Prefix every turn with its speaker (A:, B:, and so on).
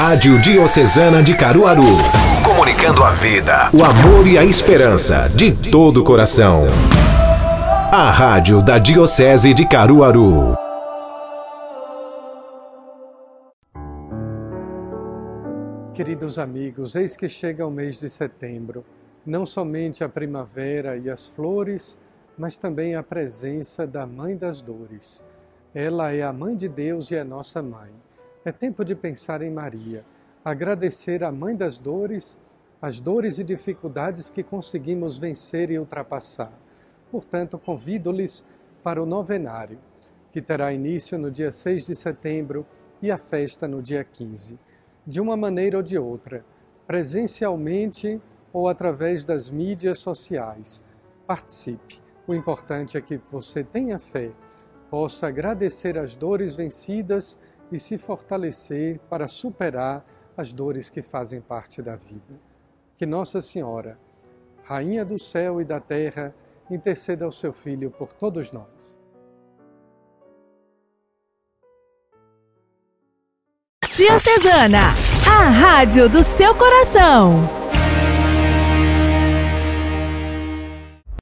A: Rádio Diocesana de Caruaru. Comunicando a vida, o amor e a esperança de todo o coração. A Rádio da Diocese de Caruaru.
B: Queridos amigos, eis que chega o mês de setembro. Não somente a primavera e as flores, mas também a presença da Mãe das Dores. Ela é a Mãe de Deus e é nossa Mãe. É tempo de pensar em Maria, agradecer à Mãe das Dores as dores e dificuldades que conseguimos vencer e ultrapassar. Portanto, convido-lhes para o novenário, que terá início no dia 6 de setembro e a festa no dia 15. De uma maneira ou de outra, presencialmente ou através das mídias sociais. Participe. O importante é que você tenha fé, possa agradecer as dores vencidas e se fortalecer para superar as dores que fazem parte da vida. Que Nossa Senhora, Rainha do céu e da terra, interceda ao seu Filho por todos nós.
C: Diocesana, a rádio do seu coração.